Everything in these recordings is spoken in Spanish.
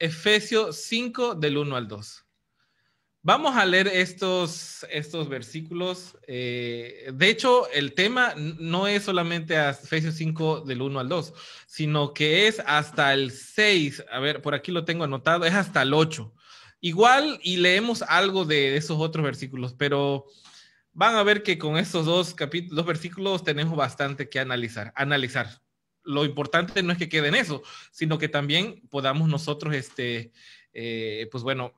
Efesios 5 del 1 al 2. Vamos a leer estos, estos versículos. Eh, de hecho, el tema no es solamente a Efesios 5 del 1 al 2, sino que es hasta el 6. A ver, por aquí lo tengo anotado, es hasta el 8. Igual y leemos algo de esos otros versículos, pero van a ver que con estos dos capítulos, dos versículos tenemos bastante que analizar. Analizar. Lo importante no es que quede en eso, sino que también podamos nosotros, este, eh, pues bueno,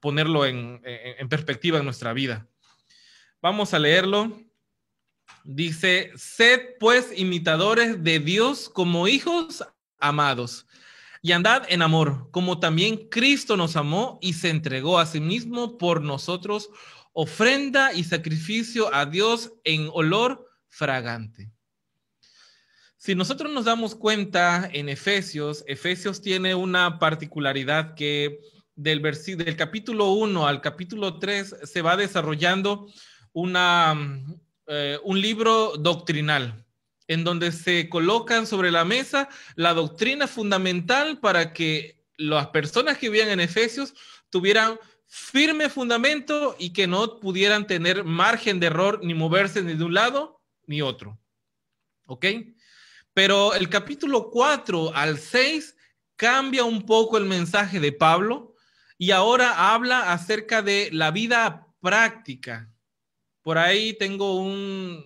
ponerlo en, perspectiva en nuestra vida. Vamos a leerlo. Dice, sed pues imitadores de Dios como hijos amados y andad en amor, como también Cristo nos amó y se entregó a sí mismo por nosotros, ofrenda y sacrificio a Dios en olor fragante. Si nosotros nos damos cuenta en Efesios, Efesios tiene una particularidad que del, del capítulo 1 al capítulo 3 se va desarrollando una, eh, un libro doctrinal en donde se colocan sobre la mesa la doctrina fundamental para que las personas que vivían en Efesios tuvieran firme fundamento y que no pudieran tener margen de error ni moverse ni de un lado ni otro. ¿Ok? Pero el capítulo 4 al 6 cambia un poco el mensaje de Pablo y ahora habla acerca de la vida práctica. Por ahí tengo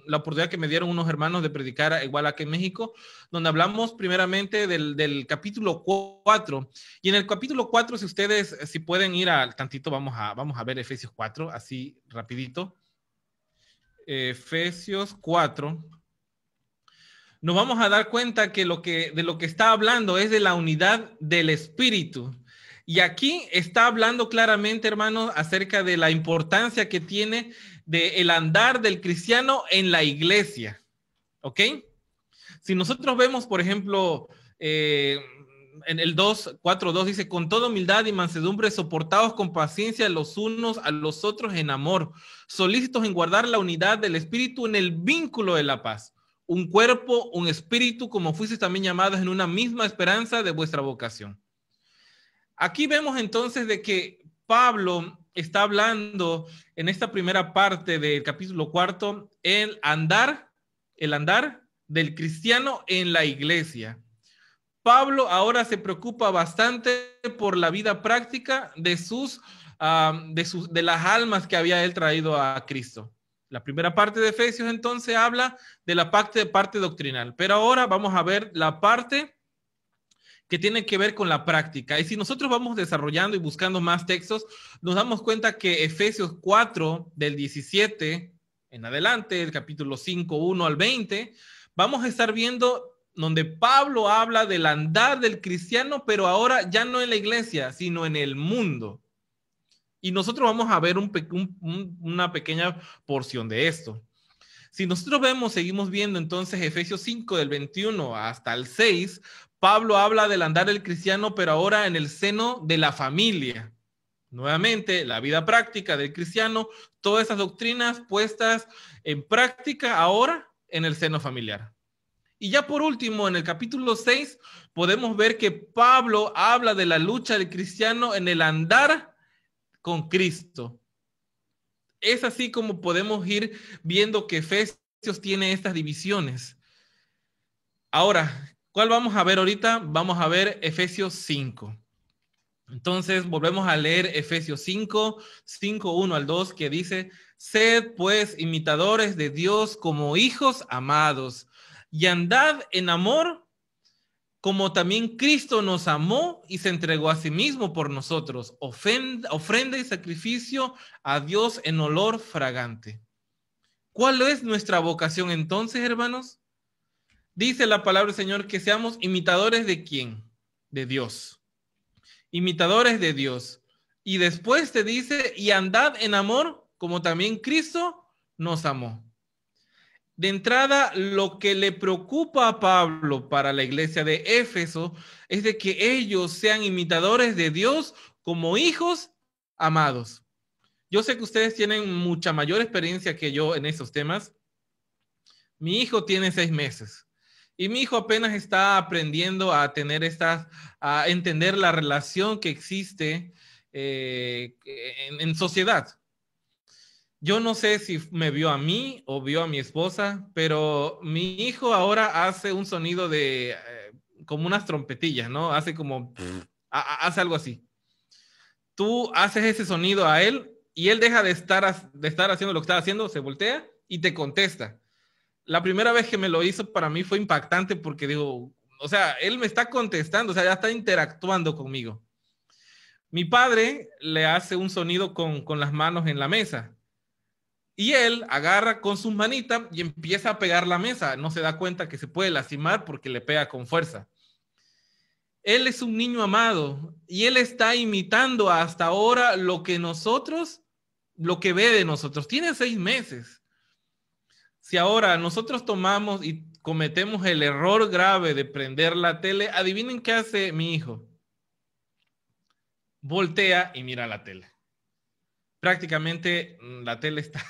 la oportunidad que me dieron unos hermanos de predicar igual aquí en México, donde hablamos primeramente del, capítulo 4. Y en el capítulo 4, si ustedes, si pueden ir al tantito, vamos a, vamos a ver Efesios 4, así rapidito. Efesios 4. Nos vamos a dar cuenta que, lo que de lo que está hablando es de la unidad del Espíritu. Y aquí está hablando claramente, hermano, acerca de la importancia que tiene de el andar del cristiano en la iglesia. ¿Ok? Si nosotros vemos, por ejemplo, eh, en el 2, 4, 2 dice, con toda humildad y mansedumbre, soportados con paciencia los unos a los otros en amor, solícitos en guardar la unidad del espíritu en el vínculo de la paz. Un cuerpo, un espíritu, como fuisteis también llamados en una misma esperanza de vuestra vocación. Aquí vemos entonces de que Pablo está hablando en esta primera parte del capítulo cuarto, el andar, el andar del cristiano en la iglesia. Pablo ahora se preocupa bastante por la vida práctica de sus, de sus, de las almas que había él traído a Cristo. La primera parte de Efesios entonces habla de la parte, doctrinal, pero ahora vamos a ver la parte que tiene que ver con la práctica. Y si nosotros vamos desarrollando y buscando más textos, nos damos cuenta que Efesios 4 del 17 en adelante, el capítulo 5, 1 al 20, vamos a estar viendo donde Pablo habla del andar del cristiano, pero ahora ya no en la iglesia, sino en el mundo. Y nosotros vamos a ver una pequeña porción de esto. Si nosotros vemos, seguimos viendo entonces Efesios 5 del 21 hasta el 6, Pablo habla del andar del cristiano, pero ahora en el seno de la familia. Nuevamente, la vida práctica del cristiano, todas esas doctrinas puestas en práctica ahora en el seno familiar. Y ya por último, en el capítulo 6, podemos ver que Pablo habla de la lucha del cristiano en el andar con Cristo. Es así como podemos ir viendo que Efesios tiene estas divisiones. Ahora, ¿Cuál vamos a ver ahorita? Vamos a ver Efesios 5. Entonces, volvemos a leer Efesios 5, 5, 1 al 2, que dice, sed pues imitadores de Dios como hijos amados y andad en amor como también Cristo nos amó y se entregó a sí mismo por nosotros, ofrenda, y sacrificio a Dios en olor fragante. ¿Cuál es nuestra vocación entonces, hermanos? Dice la palabra del Señor que seamos imitadores de quién? De Dios. Imitadores de Dios. Y después te dice, y andad en amor como también Cristo nos amó. De entrada, lo que le preocupa a Pablo para la iglesia de Éfeso es de que ellos sean imitadores de Dios como hijos amados. Yo sé que ustedes tienen mucha mayor experiencia que yo en esos temas. Mi hijo tiene seis meses Y mi hijo apenas está aprendiendo a tener estas, a entender la relación que existe eh, en, sociedad. Yo no sé si me vio a mí o vio a mi esposa, pero mi hijo ahora hace un sonido de eh, como unas trompetillas, ¿no? Hace como, hace algo así. Tú haces ese sonido a él y él deja de estar, de estar haciendo lo que está haciendo, se voltea y te contesta la primera vez que me lo hizo para mí fue impactante porque digo, o sea, él me está contestando, o sea, ya está interactuando conmigo. Mi padre le hace un sonido con, con las manos en la mesa y él agarra con sus manitas y empieza a pegar la mesa. No se da cuenta que se puede lastimar porque le pega con fuerza. Él es un niño amado y él está imitando hasta ahora lo que nosotros, lo que ve de nosotros. Tiene seis meses. Si ahora nosotros tomamos y cometemos el error grave de prender la tele, adivinen qué hace mi hijo. Voltea y mira la tele. Prácticamente mm, la tele está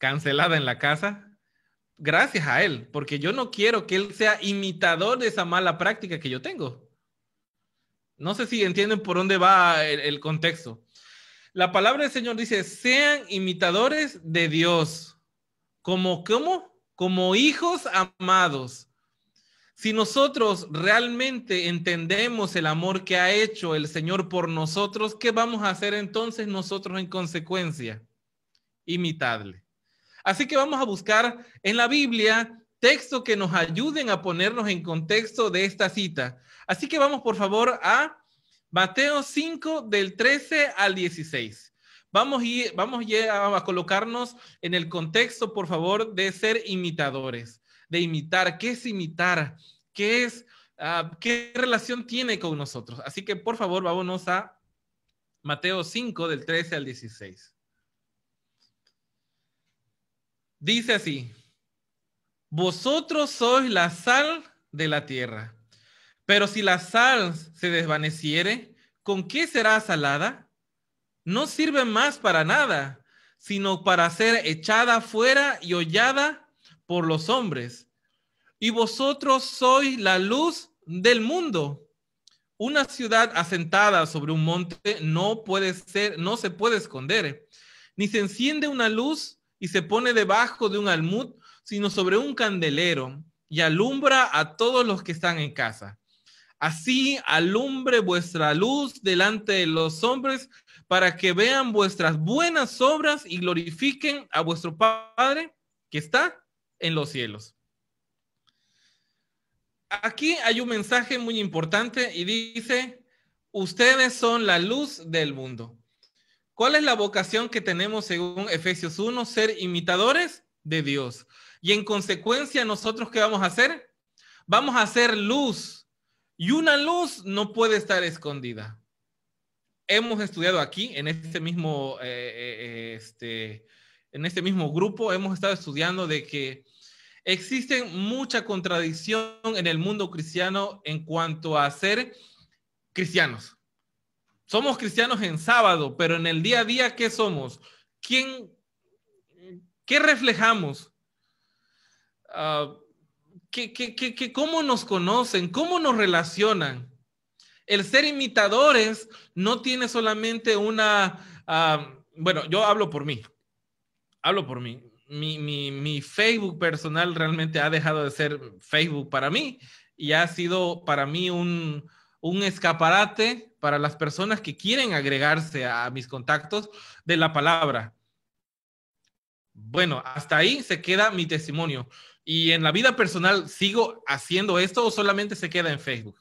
cancelada en la casa gracias a él, porque yo no quiero que él sea imitador de esa mala práctica que yo tengo. No sé si entienden por dónde va el, contexto. La palabra del Señor dice, sean imitadores de Dios como ¿cómo? Como hijos amados. Si nosotros realmente entendemos el amor que ha hecho el Señor por nosotros, ¿qué vamos a hacer entonces nosotros en consecuencia? Imitarle. Así que vamos a buscar en la Biblia textos que nos ayuden a ponernos en contexto de esta cita. Así que vamos por favor a Mateo 5 del 13 al 16. Vamos, a, vamos a colocarnos en el contexto, por favor, de ser imitadores, de imitar. ¿Qué es imitar? ¿Qué es, ah, qué relación tiene con nosotros? Así que, por favor, vámonos a Mateo 5, del 13 al 16. Dice así, vosotros sois la sal de la tierra, pero si la sal se desvaneciere, ¿con qué será salada? no sirve más para nada, sino para ser echada fuera y hollada por los hombres. Y vosotros sois la luz del mundo. Una ciudad asentada sobre un monte no puede ser, no se puede esconder, ni se enciende una luz y se pone debajo de un almud, sino sobre un candelero y alumbra a todos los que están en casa. Así alumbre vuestra luz delante de los hombres para que vean vuestras buenas obras y glorifiquen a vuestro Padre que está en los cielos. Aquí hay un mensaje muy importante y dice, ustedes son la luz del mundo. ¿Cuál es la vocación que tenemos según Efesios 1? Ser imitadores de Dios. Y en consecuencia, nosotros qué vamos a hacer? Vamos a hacer luz. Y una luz no puede estar escondida hemos estudiado aquí, en este mismo, eh, eh, este, en este mismo grupo, hemos estado estudiando de que existen mucha contradicción en el mundo cristiano en cuanto a ser cristianos. Somos cristianos en sábado, pero en el día a día, ¿qué somos? ¿Quién, ¿Qué reflejamos? Uh, ¿qué, qué, qué, ¿Cómo nos conocen? ¿Cómo nos relacionan? el ser imitadores no tiene solamente una, ah, bueno, yo hablo por mí, hablo por mí. Mi, mi, Facebook personal realmente ha dejado de ser Facebook para mí y ha sido para mí un, un escaparate para las personas que quieren agregarse a mis contactos de la palabra. Bueno, hasta ahí se queda mi testimonio. Y en la vida personal, ¿sigo haciendo esto o solamente se queda en Facebook?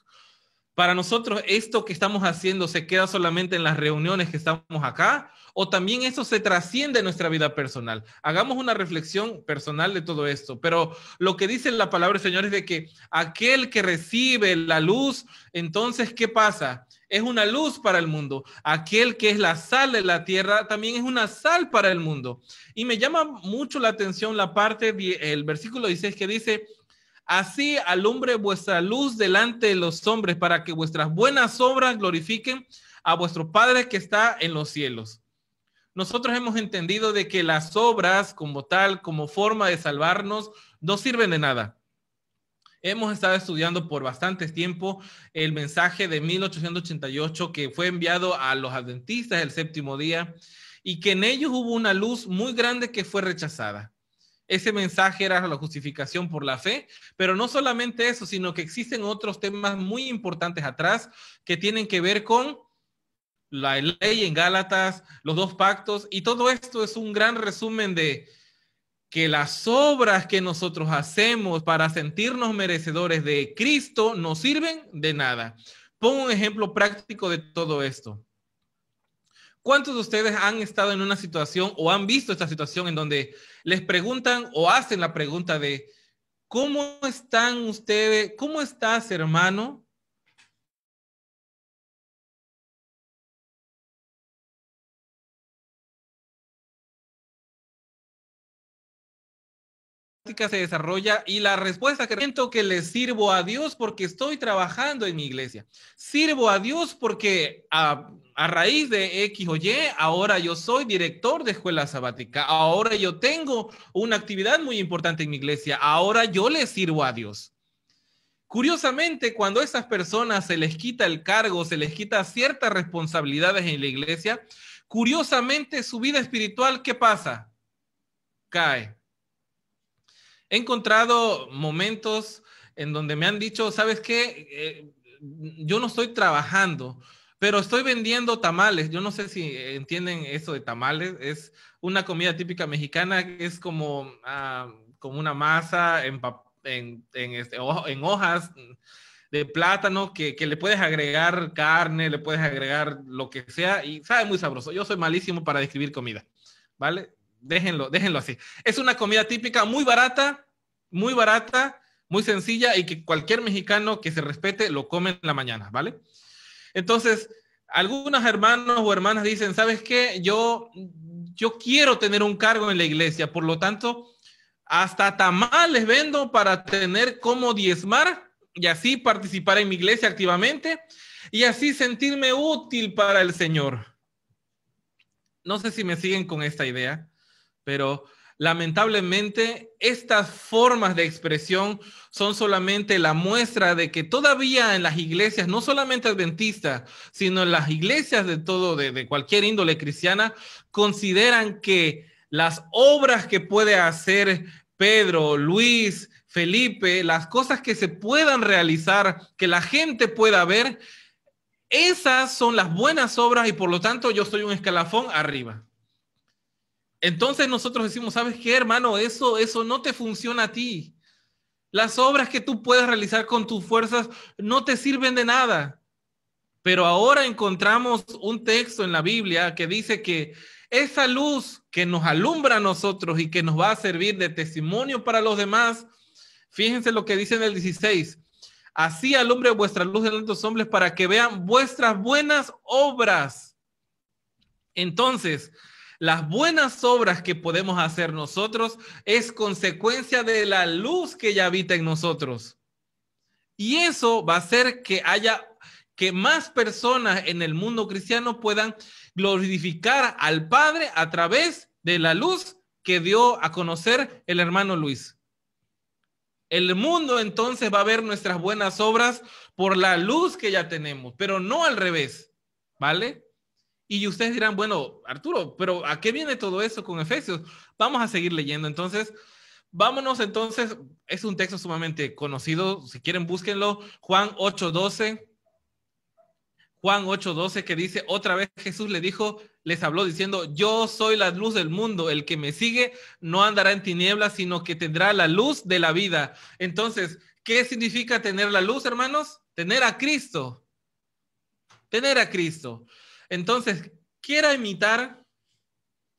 Para nosotros, esto que estamos haciendo se queda solamente en las reuniones que estamos acá o también eso se trasciende en nuestra vida personal. Hagamos una reflexión personal de todo esto, pero lo que dice la palabra del Señor es de que aquel que recibe la luz, entonces, ¿qué pasa? Es una luz para el mundo. Aquel que es la sal de la tierra también es una sal para el mundo. Y me llama mucho la atención la parte, el versículo 16 que dice, Así alumbre vuestra luz delante de los hombres para que vuestras buenas obras glorifiquen a vuestro Padre que está en los cielos. Nosotros hemos entendido de que las obras como tal, como forma de salvarnos, no sirven de nada. Hemos estado estudiando por bastante tiempo el mensaje de 1888 que fue enviado a los adventistas el séptimo día y que en ellos hubo una luz muy grande que fue rechazada. Ese mensaje era la justificación por la fe, pero no solamente eso, sino que existen otros temas muy importantes atrás que tienen que ver con la ley en Gálatas, los dos pactos, y todo esto es un gran resumen de que las obras que nosotros hacemos para sentirnos merecedores de Cristo no sirven de nada. Pongo un ejemplo práctico de todo esto. ¿Cuántos de ustedes han estado en una situación o han visto esta situación en donde les preguntan o hacen la pregunta de, ¿cómo están ustedes? ¿Cómo estás, hermano? Se desarrolla y la respuesta que siento que le sirvo a Dios porque estoy trabajando en mi iglesia. Sirvo a Dios porque a, a, raíz de X o Y, ahora yo soy director de escuela sabática. Ahora yo tengo una actividad muy importante en mi iglesia. Ahora yo le sirvo a Dios. Curiosamente, cuando a esas personas se les quita el cargo, se les quita ciertas responsabilidades en la iglesia, curiosamente su vida espiritual, ¿qué pasa? Cae He encontrado momentos en donde me han dicho, ¿sabes qué? Eh, yo no estoy trabajando, pero estoy vendiendo tamales. Yo no sé si entienden eso de tamales. Es una comida típica mexicana, es como, ah, como una masa en, en, este, en, hojas de plátano que, que, le puedes agregar carne, le puedes agregar lo que sea y sabe muy sabroso. Yo soy malísimo para describir comida, ¿vale? Déjenlo, déjenlo así. Es una comida típica muy barata, muy barata, muy sencilla y que cualquier mexicano que se respete lo come en la mañana, ¿vale? Entonces, algunos hermanos o hermanas dicen, ¿sabes qué? Yo, yo quiero tener un cargo en la iglesia, por lo tanto, hasta tamales vendo para tener como diezmar y así participar en mi iglesia activamente y así sentirme útil para el Señor. No sé si me siguen con esta idea pero lamentablemente estas formas de expresión son solamente la muestra de que todavía en las iglesias, no solamente adventistas, sino en las iglesias de todo, de, cualquier índole cristiana, consideran que las obras que puede hacer Pedro, Luis, Felipe, las cosas que se puedan realizar, que la gente pueda ver, esas son las buenas obras y por lo tanto yo soy un escalafón arriba. Entonces nosotros decimos, ¿sabes qué, hermano? Eso, eso no te funciona a ti. Las obras que tú puedes realizar con tus fuerzas no te sirven de nada. Pero ahora encontramos un texto en la Biblia que dice que esa luz que nos alumbra a nosotros y que nos va a servir de testimonio para los demás, fíjense lo que dice en el 16. Así alumbre vuestra luz delante de los hombres para que vean vuestras buenas obras. Entonces, las buenas obras que podemos hacer nosotros es consecuencia de la luz que ya habita en nosotros. Y eso va a hacer que haya, que más personas en el mundo cristiano puedan glorificar al Padre a través de la luz que dio a conocer el hermano Luis. El mundo entonces va a ver nuestras buenas obras por la luz que ya tenemos, pero no al revés, ¿vale? Y ustedes dirán, bueno, Arturo, pero ¿a qué viene todo eso con Efesios? Vamos a seguir leyendo. Entonces, vámonos entonces, es un texto sumamente conocido, si quieren búsquenlo, Juan 8:12. Juan 8:12 que dice, otra vez Jesús le dijo, les habló diciendo, yo soy la luz del mundo, el que me sigue no andará en tinieblas, sino que tendrá la luz de la vida. Entonces, ¿qué significa tener la luz, hermanos? Tener a Cristo. Tener a Cristo. Entonces, quiera imitar.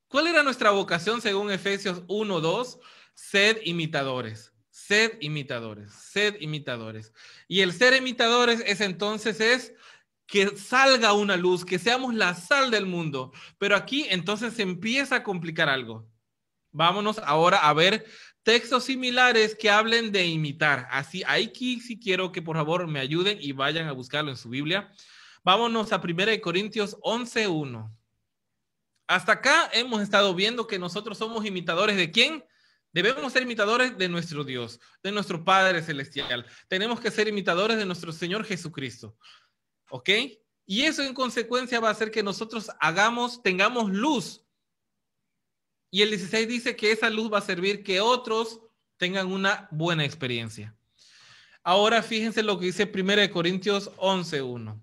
¿Cuál era nuestra vocación según Efesios 1, 2? Sed imitadores, sed imitadores, sed imitadores. Y el ser imitadores es entonces es que salga una luz, que seamos la sal del mundo. Pero aquí entonces se empieza a complicar algo. Vámonos ahora a ver textos similares que hablen de imitar. Así, aquí sí quiero que por favor me ayuden y vayan a buscarlo en su Biblia. Vámonos a 1 Corintios 11.1. Hasta acá hemos estado viendo que nosotros somos imitadores de quién? Debemos ser imitadores de nuestro Dios, de nuestro Padre Celestial. Tenemos que ser imitadores de nuestro Señor Jesucristo. ¿Ok? Y eso en consecuencia va a hacer que nosotros hagamos, tengamos luz. Y el 16 dice que esa luz va a servir que otros tengan una buena experiencia. Ahora fíjense lo que dice 1 Corintios 11.1.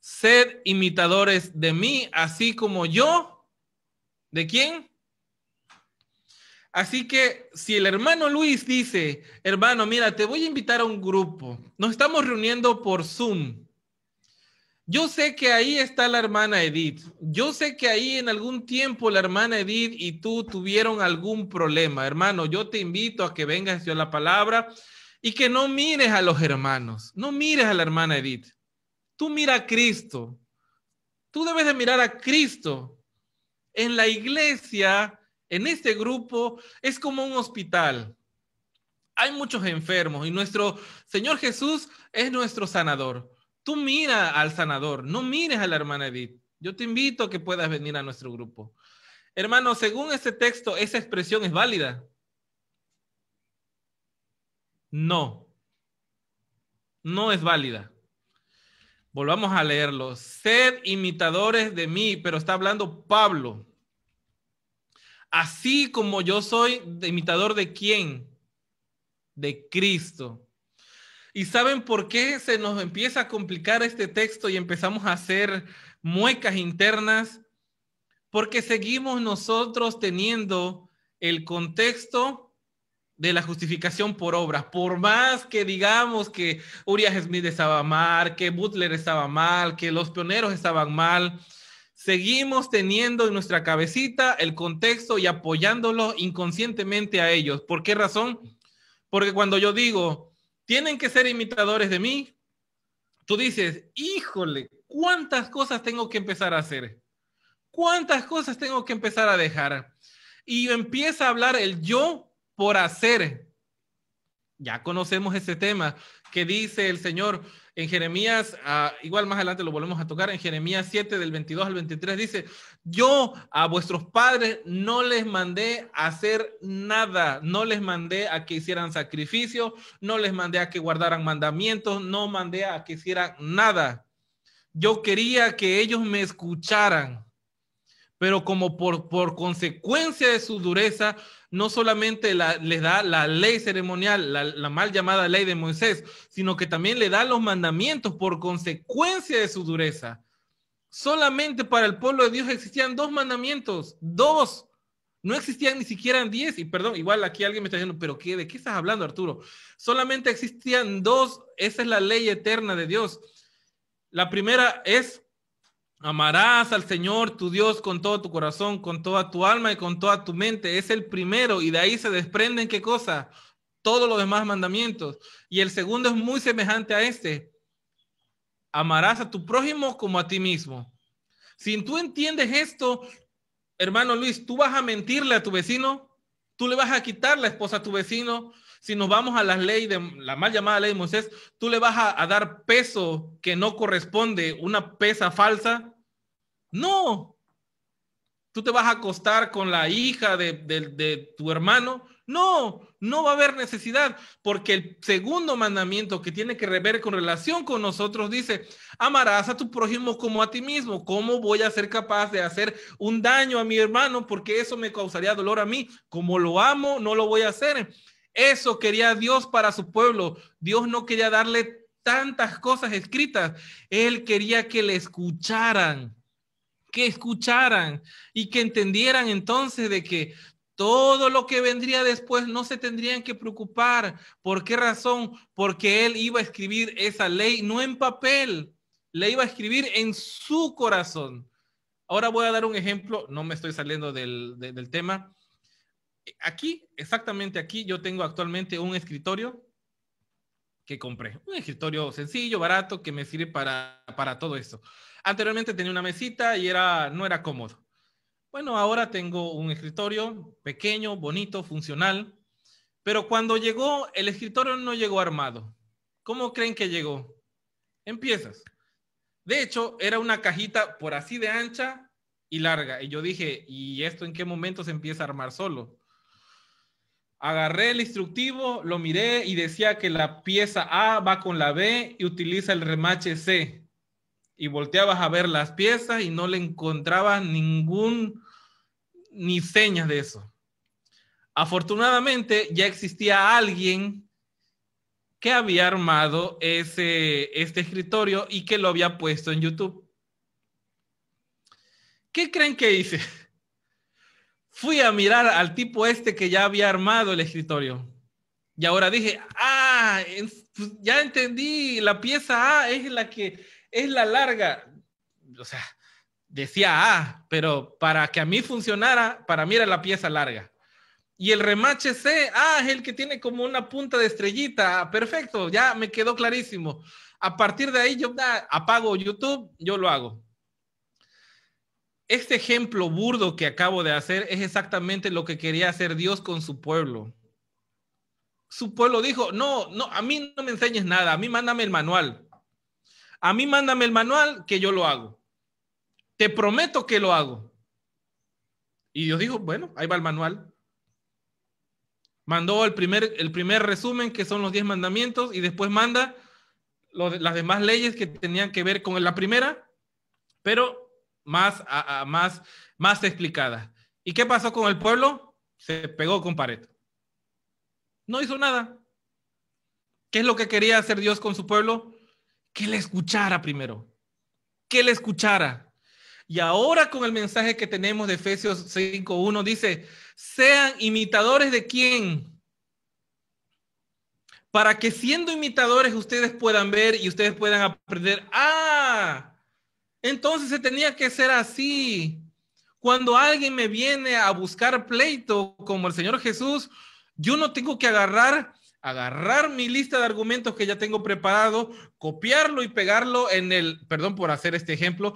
Sed imitadores de mí, así como yo. ¿De quién? Así que si el hermano Luis dice, hermano, mira, te voy a invitar a un grupo, nos estamos reuniendo por Zoom. Yo sé que ahí está la hermana Edith. Yo sé que ahí en algún tiempo la hermana Edith y tú tuvieron algún problema. Hermano, yo te invito a que vengas a la palabra y que no mires a los hermanos, no mires a la hermana Edith. Tú mira a Cristo. Tú debes de mirar a Cristo. En la iglesia en este grupo es como un hospital. Hay muchos enfermos y nuestro Señor Jesús es nuestro sanador. Tú mira al sanador, no mires a la hermana Edith. Yo te invito a que puedas venir a nuestro grupo. Hermano, según este texto, ¿esa expresión es válida? No. No es válida. Volvamos a leerlo. Sed imitadores de mí, pero está hablando Pablo. Así como yo soy imitador de quién? De Cristo. ¿Y saben por qué se nos empieza a complicar este texto y empezamos a hacer muecas internas? Porque seguimos nosotros teniendo el contexto de la justificación por obras. Por más que digamos que Uriah Smith estaba mal, que Butler estaba mal, que los pioneros estaban mal, seguimos teniendo en nuestra cabecita el contexto y apoyándolo inconscientemente a ellos. ¿Por qué razón? Porque cuando yo digo, tienen que ser imitadores de mí, tú dices, híjole, ¿cuántas cosas tengo que empezar a hacer? ¿Cuántas cosas tengo que empezar a dejar? Y empieza a hablar el yo por hacer. Ya conocemos ese tema que dice el Señor, en Jeremías, ah, igual más adelante lo volvemos a tocar, en Jeremías 7 del 22 al 23 dice, yo a vuestros padres no les mandé hacer nada, no les mandé a que hicieran sacrificio, no les mandé a que guardaran mandamientos, no mandé a que hicieran nada. Yo quería que ellos me escucharan, pero como por, por consecuencia de su dureza, no solamente les da la ley ceremonial, la, mal llamada ley de Moisés, sino que también le da los mandamientos por consecuencia de su dureza. Solamente para el pueblo de Dios existían dos mandamientos, dos. No existían ni siquiera diez. Y perdón, igual aquí alguien me está diciendo, pero ¿qué, ¿de qué estás hablando, Arturo? Solamente existían dos. Esa es la ley eterna de Dios. La primera es Amarás al Señor tu Dios con todo tu corazón, con toda tu alma y con toda tu mente. Es el primero y de ahí se desprenden qué cosa? Todos los demás mandamientos. Y el segundo es muy semejante a este. Amarás a tu prójimo como a ti mismo. Si tú entiendes esto, hermano Luis, tú vas a mentirle a tu vecino, tú le vas a quitar la esposa a tu vecino. Si nos vamos a la ley de la mal llamada ley de Moisés, tú le vas a, dar peso que no corresponde, una pesa falsa no. ¿Tú te vas a acostar con la hija de, tu hermano? No, no va a haber necesidad, porque el segundo mandamiento que tiene que ver con relación con nosotros dice, amarás a tu prójimo como a ti mismo. ¿Cómo voy a ser capaz de hacer un daño a mi hermano? Porque eso me causaría dolor a mí. Como lo amo, no lo voy a hacer. Eso quería Dios para su pueblo. Dios no quería darle tantas cosas escritas. Él quería que le escucharan que escucharan y que entendieran entonces de que todo lo que vendría después no se tendrían que preocupar. ¿Por qué razón? Porque él iba a escribir esa ley no en papel, le iba a escribir en su corazón. Ahora voy a dar un ejemplo, no me estoy saliendo del, tema. Aquí, exactamente aquí, yo tengo actualmente un escritorio que compré. Un escritorio sencillo, barato, que me sirve para, para todo esto. Anteriormente tenía una mesita y era, no era cómodo. Bueno, ahora tengo un escritorio pequeño, bonito, funcional, pero cuando llegó, el escritorio no llegó armado. ¿Cómo creen que llegó? Empiezas. De hecho, era una cajita por así de ancha y larga. Y yo dije, ¿y esto en qué momento se empieza a armar solo? Agarré el instructivo, lo miré y decía que la pieza A va con la B y utiliza el remache C. Y volteabas a ver las piezas y no le encontrabas ningún, ni señas de eso. Afortunadamente ya existía alguien que había armado ese, este escritorio y que lo había puesto en YouTube. ¿Qué creen que hice? Fui a mirar al tipo este que ya había armado el escritorio. Y ahora dije, ah, pues ya entendí, la pieza A es la que es la larga. O sea, decía A, pero para que a mí funcionara, para mí era la pieza larga. Y el remache C, ah, es el que tiene como una punta de estrellita. Perfecto, ya me quedó clarísimo. A partir de ahí yo apago YouTube, yo lo hago. Este ejemplo burdo que acabo de hacer es exactamente lo que quería hacer Dios con su pueblo. Su pueblo dijo, no, no, a mí no me enseñes nada, a mí mándame el manual. A mí mándame el manual que yo lo hago. Te prometo que lo hago. Y Dios dijo, bueno, ahí va el manual. Mandó el primer, el primer resumen, que son los diez mandamientos, y después manda las demás leyes que tenían que ver con la primera, pero más, más, más explicada. ¿Y qué pasó con el pueblo? Se pegó con pared. No hizo nada. ¿Qué es lo que quería hacer Dios con su pueblo? Que le escuchara primero. Que le escuchara. Y ahora con el mensaje que tenemos de Efesios 5.1 dice, sean imitadores de quién? Para que siendo imitadores ustedes puedan ver y ustedes puedan aprender. Ah, entonces se tenía que ser así. Cuando alguien me viene a buscar pleito como el Señor Jesús, yo no tengo que agarrar, agarrar mi lista de argumentos que ya tengo preparado, copiarlo y pegarlo en el, perdón por hacer este ejemplo,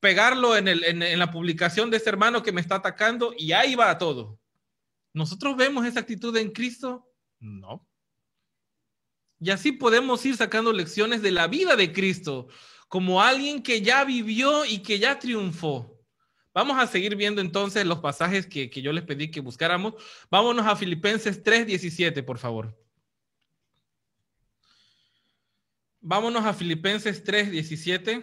pegarlo en, el, en, la publicación de ese hermano que me está atacando y ahí va todo. ¿Nosotros vemos esa actitud en Cristo? No. Y así podemos ir sacando lecciones de la vida de Cristo como alguien que ya vivió y que ya triunfó. Vamos a seguir viendo entonces los pasajes que, yo les pedí que buscáramos. Vámonos a Filipenses 3:17, por favor. Vámonos a Filipenses 3:17.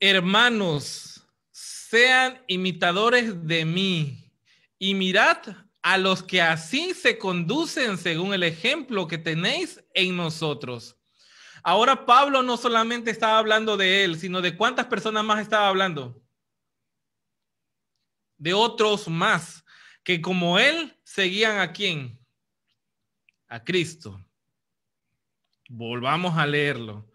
Hermanos, sean imitadores de mí y mirad a los que así se conducen según el ejemplo que tenéis en nosotros. Ahora Pablo no solamente estaba hablando de él, sino de cuántas personas más estaba hablando. De otros más que como él seguían a quién? A Cristo. Volvamos a leerlo.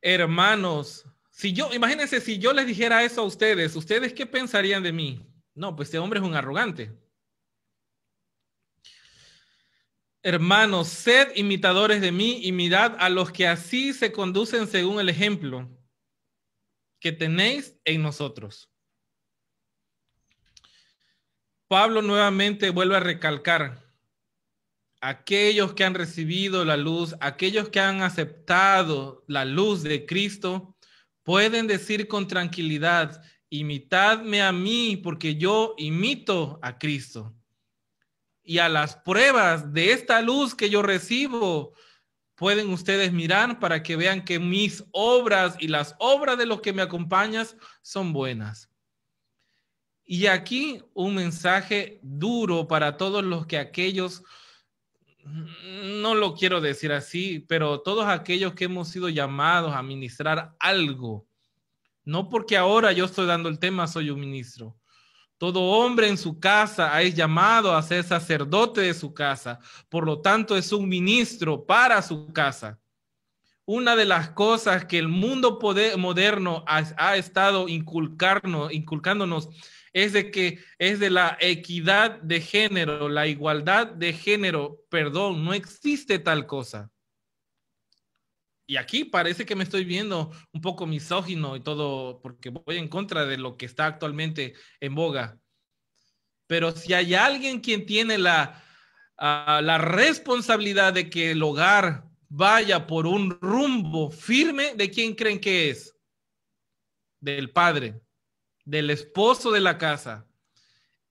Hermanos, si yo, imagínense si yo les dijera eso a ustedes, ¿ustedes qué pensarían de mí? No, pues este hombre es un arrogante. Hermanos, sed imitadores de mí y mirad a los que así se conducen según el ejemplo que tenéis en nosotros. Pablo nuevamente vuelve a recalcar, aquellos que han recibido la luz, aquellos que han aceptado la luz de Cristo, pueden decir con tranquilidad, imitadme a mí porque yo imito a Cristo y a las pruebas de esta luz que yo recibo, pueden ustedes mirar para que vean que mis obras y las obras de los que me acompañas son buenas. Y aquí un mensaje duro para todos los que aquellos, no lo quiero decir así, pero todos aquellos que hemos sido llamados a ministrar algo. No porque ahora yo estoy dando el tema, soy un ministro, todo hombre en su casa es llamado a ser sacerdote de su casa. Por lo tanto, es un ministro para su casa. Una de las cosas que el mundo moderno ha, estado inculcarnos, inculcándonos es de que es de la equidad de género, la igualdad de género. Perdón, no existe tal cosa. Y aquí parece que me estoy viendo un poco misógino y todo, porque voy en contra de lo que está actualmente en boga. Pero si hay alguien quien tiene la, ah, la responsabilidad de que el hogar vaya por un rumbo firme, ¿de quién creen que es? Del padre, del esposo de la casa.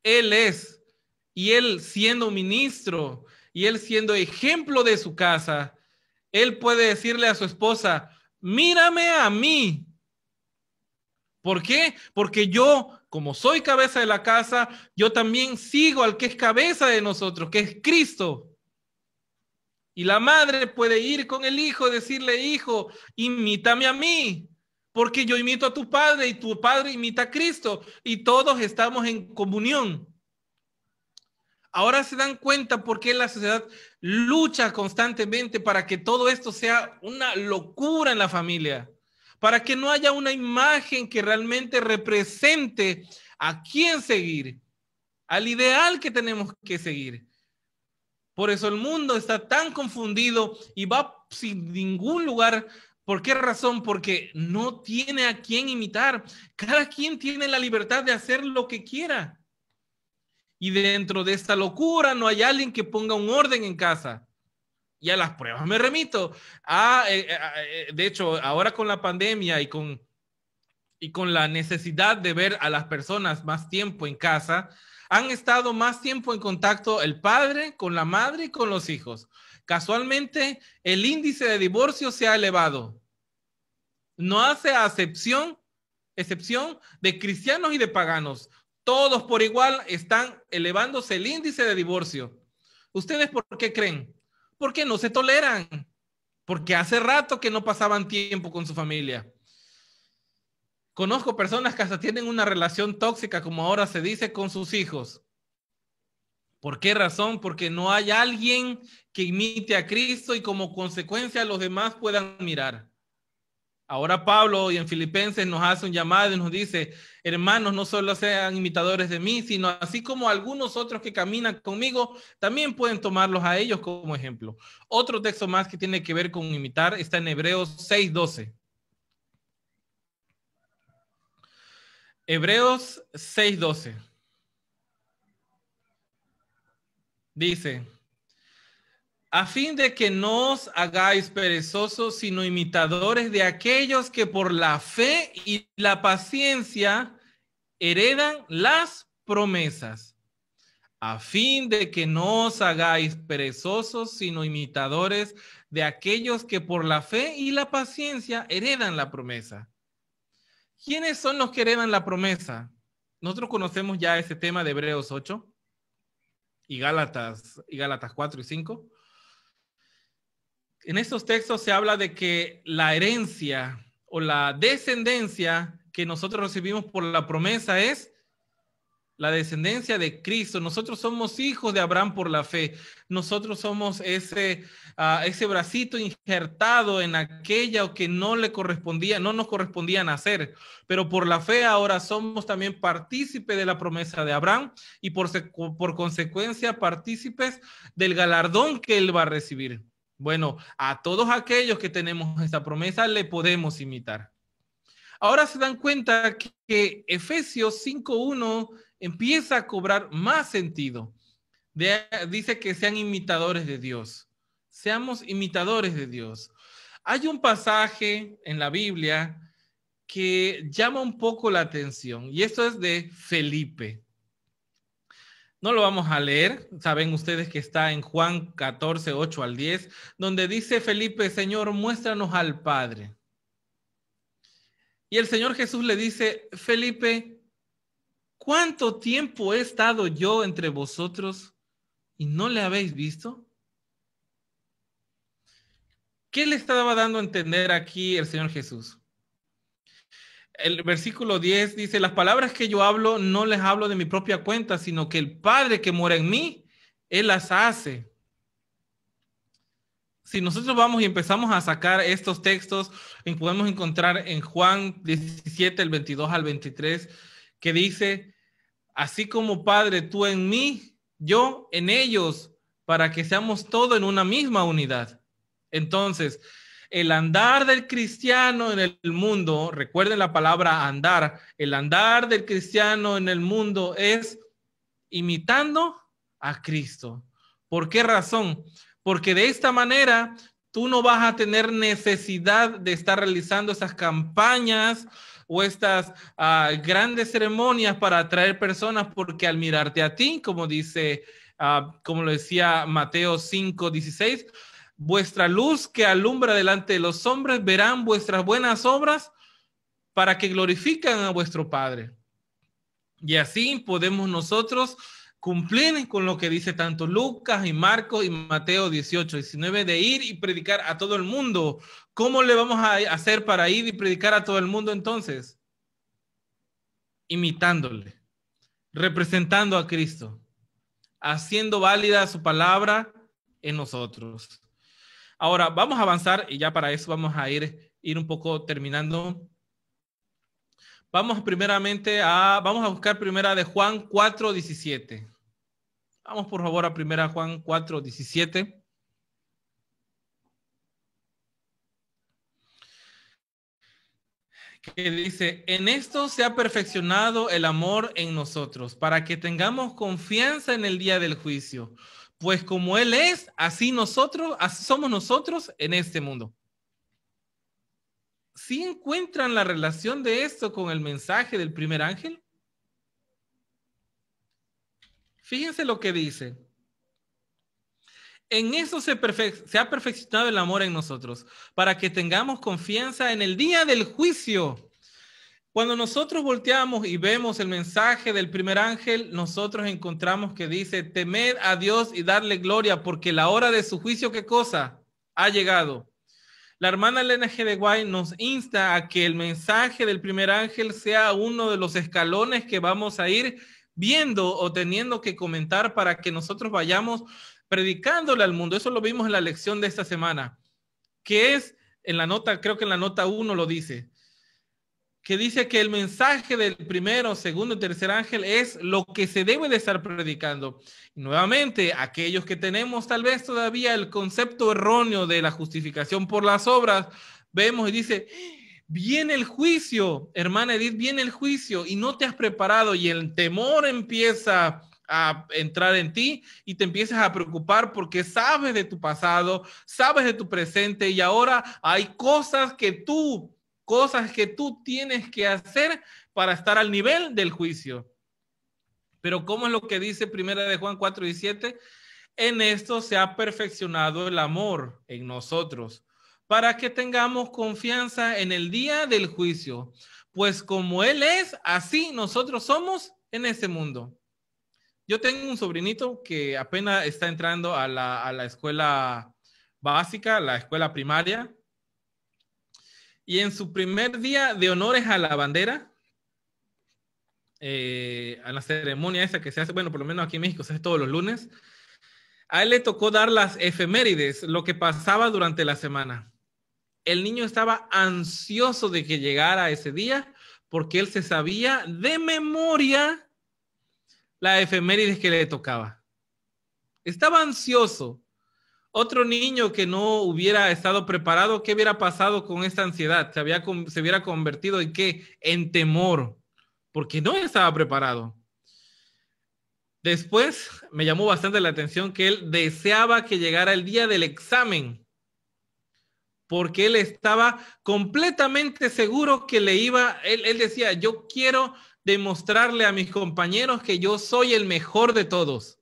Él es, y Él siendo ministro, y Él siendo ejemplo de su casa, Él puede decirle a su esposa, mírame a mí. ¿Por qué? Porque yo, como soy cabeza de la casa, yo también sigo al que es cabeza de nosotros, que es Cristo. Y la madre puede ir con el hijo y decirle, hijo, imítame a mí, porque yo imito a tu padre y tu padre imita a Cristo y todos estamos en comunión. Ahora se dan cuenta por qué la sociedad lucha constantemente para que todo esto sea una locura en la familia, para que no haya una imagen que realmente represente a quién seguir, al ideal que tenemos que seguir. Por eso el mundo está tan confundido y va sin ningún lugar. ¿Por qué razón? Porque no tiene a quién imitar. Cada quien tiene la libertad de hacer lo que quiera. Y dentro de esta locura no hay alguien que ponga un orden en casa. Y a las pruebas me remito. Ah, eh, eh, eh, de hecho, ahora con la pandemia y con, y con la necesidad de ver a las personas más tiempo en casa, han estado más tiempo en contacto el padre con la madre y con los hijos. Casualmente, el índice de divorcio se ha elevado. No hace acepción, excepción de cristianos y de paganos. Todos por igual están elevándose el índice de divorcio. ¿Ustedes por qué creen? Porque no se toleran. Porque hace rato que no pasaban tiempo con su familia. Conozco personas que hasta tienen una relación tóxica, como ahora se dice, con sus hijos. ¿Por qué razón? Porque no hay alguien que imite a Cristo y como consecuencia los demás puedan mirar. Ahora Pablo y en Filipenses nos hace un llamado y nos dice, hermanos, no solo sean imitadores de mí, sino así como algunos otros que caminan conmigo, también pueden tomarlos a ellos como ejemplo. Otro texto más que tiene que ver con imitar está en Hebreos 6:12. Hebreos 6:12. Dice, a fin de que no os hagáis perezosos, sino imitadores de aquellos que por la fe y la paciencia heredan las promesas. A fin de que no os hagáis perezosos, sino imitadores de aquellos que por la fe y la paciencia heredan la promesa. ¿Quiénes son los que heredan la promesa? Nosotros conocemos ya ese tema de Hebreos 8 y Gálatas, y Gálatas 4 y 5. En estos textos se habla de que la herencia o la descendencia que nosotros recibimos por la promesa es la descendencia de Cristo. Nosotros somos hijos de Abraham por la fe. Nosotros somos ese, uh, ese bracito injertado en aquella que no le correspondía, no nos correspondía nacer. Pero por la fe ahora somos también partícipes de la promesa de Abraham y por, por consecuencia partícipes del galardón que él va a recibir. Bueno, a todos aquellos que tenemos esta promesa le podemos imitar. Ahora se dan cuenta que Efesios 5.1 empieza a cobrar más sentido. dice que sean imitadores de Dios. Seamos imitadores de Dios. Hay un pasaje en la Biblia que llama un poco la atención y esto es de Felipe. No lo vamos a leer, saben ustedes que está en Juan 14, 8 al 10, donde dice Felipe, Señor, muéstranos al Padre. Y el Señor Jesús le dice, Felipe, ¿Cuánto tiempo he estado yo entre vosotros y no le habéis visto? ¿Qué le estaba dando a entender aquí el Señor Jesús? El versículo 10 dice, las palabras que yo hablo no les hablo de mi propia cuenta, sino que el Padre que mora en mí, Él las hace. Si nosotros vamos y empezamos a sacar estos textos, podemos encontrar en Juan 17, el 22 al 23, que dice, así como Padre, tú en mí, yo en ellos, para que seamos todos en una misma unidad. Entonces, el andar del cristiano en el mundo, recuerden la palabra andar, el andar del cristiano en el mundo es imitando a Cristo. ¿Por qué razón? Porque de esta manera tú no vas a tener necesidad de estar realizando esas campañas o estas ah, grandes ceremonias para atraer personas porque al mirarte a ti, como dice, ah, como lo decía Mateo 5, 16, vuestra luz que alumbra delante de los hombres verán vuestras buenas obras para que glorifiquen a vuestro Padre. Y así podemos nosotros cumplir con lo que dice tanto Lucas y Marcos y Mateo 18, 19 de ir y predicar a todo el mundo. ¿Cómo le vamos a hacer para ir y predicar a todo el mundo entonces? Imitándole, representando a Cristo, haciendo válida su palabra en nosotros. Ahora, vamos a avanzar y ya para eso vamos a ir, ir un poco terminando Vamos primeramente a, vamos a buscar primera de Juan 4, 17. Vamos por favor a primera Juan 4, 17. Que dice, en esto se ha perfeccionado el amor en nosotros, para que tengamos confianza en el día del juicio. Pues como Él es, así nosotros, así somos nosotros en este mundo si encuentran la relación de esto con el mensaje del primer ángel? Fíjense lo que dice. En eso se, se, ha perfeccionado el amor en nosotros, para que tengamos confianza en el día del juicio. Cuando nosotros volteamos y vemos el mensaje del primer ángel, nosotros encontramos que dice, temed a Dios y darle gloria, porque la hora de su juicio, ¿qué cosa? Ha llegado. La hermana Elena G. de Guay nos insta a que el mensaje del primer ángel sea uno de los escalones que vamos a ir viendo o teniendo que comentar para que nosotros vayamos predicándole al mundo. Eso lo vimos en la lección de esta semana, que es en la nota, creo que en la nota 1 lo dice, que dice que el mensaje del primero, segundo y tercer ángel es lo que se debe de estar predicando. Nuevamente, aquellos que tenemos tal vez todavía el concepto erróneo de la justificación por las obras, vemos y dice, viene el juicio, hermana Edith, viene el juicio y no te has preparado y el temor empieza a entrar en ti y te empiezas a preocupar porque sabes de tu pasado, sabes de tu presente y ahora hay cosas que tú cosas que tú tienes que hacer para estar al nivel del juicio. Pero ¿cómo es lo que dice primera de Juan 4 y 7? En esto se ha perfeccionado el amor en nosotros, para que tengamos confianza en el día del juicio, pues como Él es, así nosotros somos en este mundo. Yo tengo un sobrinito que apenas está entrando a la, a la escuela básica, la escuela primaria, y en su primer día de honores a la bandera, eh, a la ceremonia esa que se hace, bueno, por lo menos aquí en México se hace todos los lunes, a él le tocó dar las efemérides, lo que pasaba durante la semana. El niño estaba ansioso de que llegara ese día porque él se sabía de memoria la efemérides que le tocaba. Estaba ansioso. Otro niño que no hubiera estado preparado, ¿qué hubiera pasado con esta ansiedad? Se, había, se hubiera convertido en qué? En temor, porque no estaba preparado. Después me llamó bastante la atención que él deseaba que llegara el día del examen, porque él estaba completamente seguro que le iba, él, él decía, yo quiero demostrarle a mis compañeros que yo soy el mejor de todos.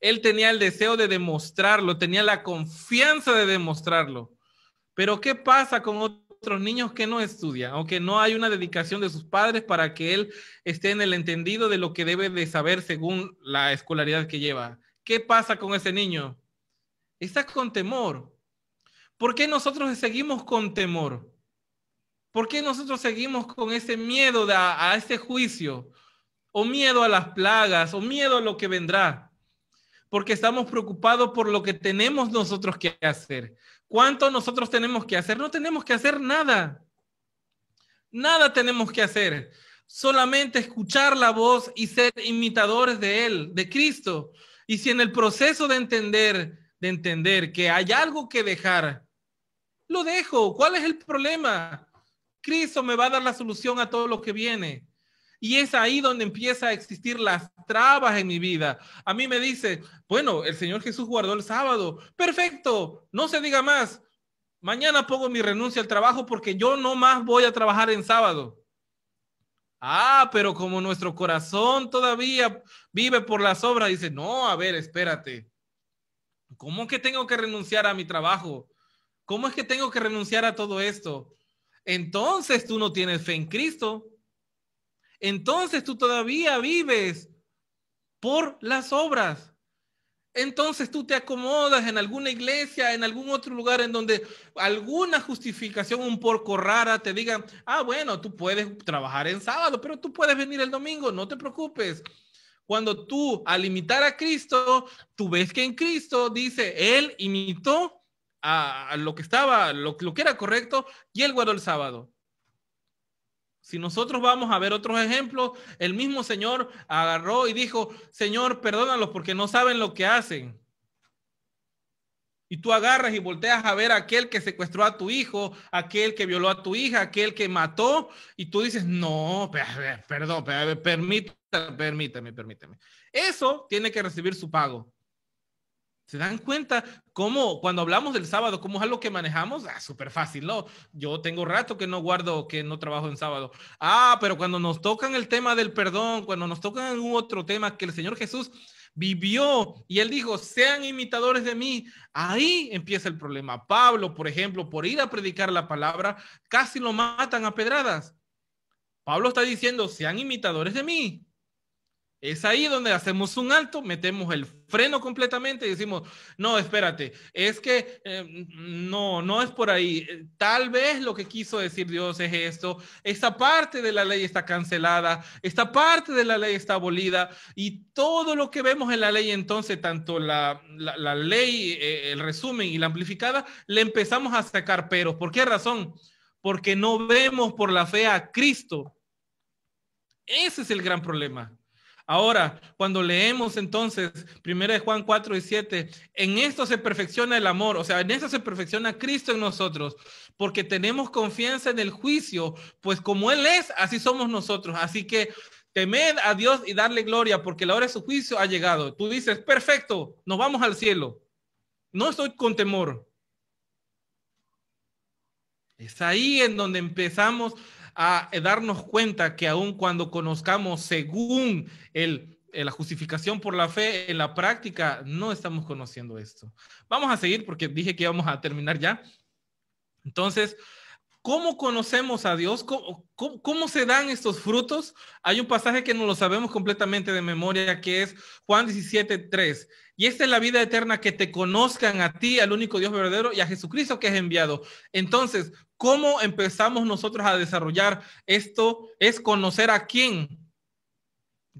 Él tenía el deseo de demostrarlo, tenía la confianza de demostrarlo. Pero ¿qué pasa con otros niños que no estudian Aunque no hay una dedicación de sus padres para que él esté en el entendido de lo que debe de saber según la escolaridad que lleva? ¿Qué pasa con ese niño? Está con temor. ¿Por qué nosotros seguimos con temor? ¿Por qué nosotros seguimos con ese miedo a, a ese juicio? O miedo a las plagas, o miedo a lo que vendrá porque estamos preocupados por lo que tenemos nosotros que hacer. ¿Cuánto nosotros tenemos que hacer? No tenemos que hacer nada. Nada tenemos que hacer. Solamente escuchar la voz y ser imitadores de Él, de Cristo. Y si en el proceso de entender, de entender que hay algo que dejar, lo dejo. ¿Cuál es el problema? Cristo me va a dar la solución a todo lo que viene. Y es ahí donde empieza a existir las trabas en mi vida. A mí me dice, bueno, el Señor Jesús guardó el sábado. Perfecto, no se diga más. Mañana pongo mi renuncia al trabajo porque yo no más voy a trabajar en sábado. Ah, pero como nuestro corazón todavía vive por las obras, dice, no, a ver, espérate. ¿Cómo que tengo que renunciar a mi trabajo? ¿Cómo es que tengo que renunciar a todo esto? Entonces tú no tienes fe en Cristo entonces tú todavía vives por las obras. Entonces tú te acomodas en alguna iglesia, en algún otro lugar en donde alguna justificación un poco rara te diga, ah, bueno, tú puedes trabajar en sábado, pero tú puedes venir el domingo, no te preocupes. Cuando tú al imitar a Cristo, tú ves que en Cristo dice, Él imitó a, lo que estaba, lo, lo que era correcto y Él guardó el sábado. Si nosotros vamos a ver otros ejemplos, el mismo Señor agarró y dijo, Señor, perdónalos porque no saben lo que hacen. Y tú agarras y volteas a ver a aquel que secuestró a tu hijo, aquel que violó a tu hija, aquel que mató, y tú dices, no, perdón, permítame, permítame, permítame. Eso tiene que recibir su pago. ¿Se dan cuenta cómo cuando hablamos del sábado, cómo es algo que manejamos? Ah, súper fácil, ¿no? Yo tengo rato que no guardo, que no trabajo en sábado. Ah, pero cuando nos tocan el tema del perdón, cuando nos tocan algún otro tema que el Señor Jesús vivió y él dijo, sean imitadores de mí, ahí empieza el problema. Pablo, por ejemplo, por ir a predicar la palabra, casi lo matan a pedradas. Pablo está diciendo, sean imitadores de mí. Es ahí donde hacemos un alto, metemos el freno completamente y decimos, no, espérate, es que eh, no, no es por ahí. Tal vez lo que quiso decir Dios es esto, esta parte de la ley está cancelada, esta parte de la ley está abolida y todo lo que vemos en la ley entonces, tanto la, la, ley, eh, el resumen y la amplificada, le empezamos a sacar peros. ¿Por qué razón? Porque no vemos por la fe a Cristo. Ese es el gran problema. Ahora, cuando leemos entonces, primero de Juan 4 y 7, en esto se perfecciona el amor, o sea, en esto se perfecciona Cristo en nosotros, porque tenemos confianza en el juicio, pues como Él es, así somos nosotros. Así que temed a Dios y darle gloria, porque la hora de su juicio ha llegado. Tú dices, perfecto, nos vamos al cielo. No estoy con temor. Es ahí en donde empezamos a darnos cuenta que aun cuando conozcamos según el, eh, la justificación por la fe, en la práctica no estamos conociendo esto. Vamos a seguir porque dije que íbamos a terminar ya. Entonces, ¿cómo conocemos a Dios? ¿Cómo, cómo, se dan estos frutos? Hay un pasaje que no lo sabemos completamente de memoria, que es Juan 17, 3. Y esta es la vida eterna, que te conozcan a ti, al único Dios verdadero, y a Jesucristo que es enviado. Entonces, ¿Cómo empezamos nosotros a desarrollar esto? Es conocer a quién.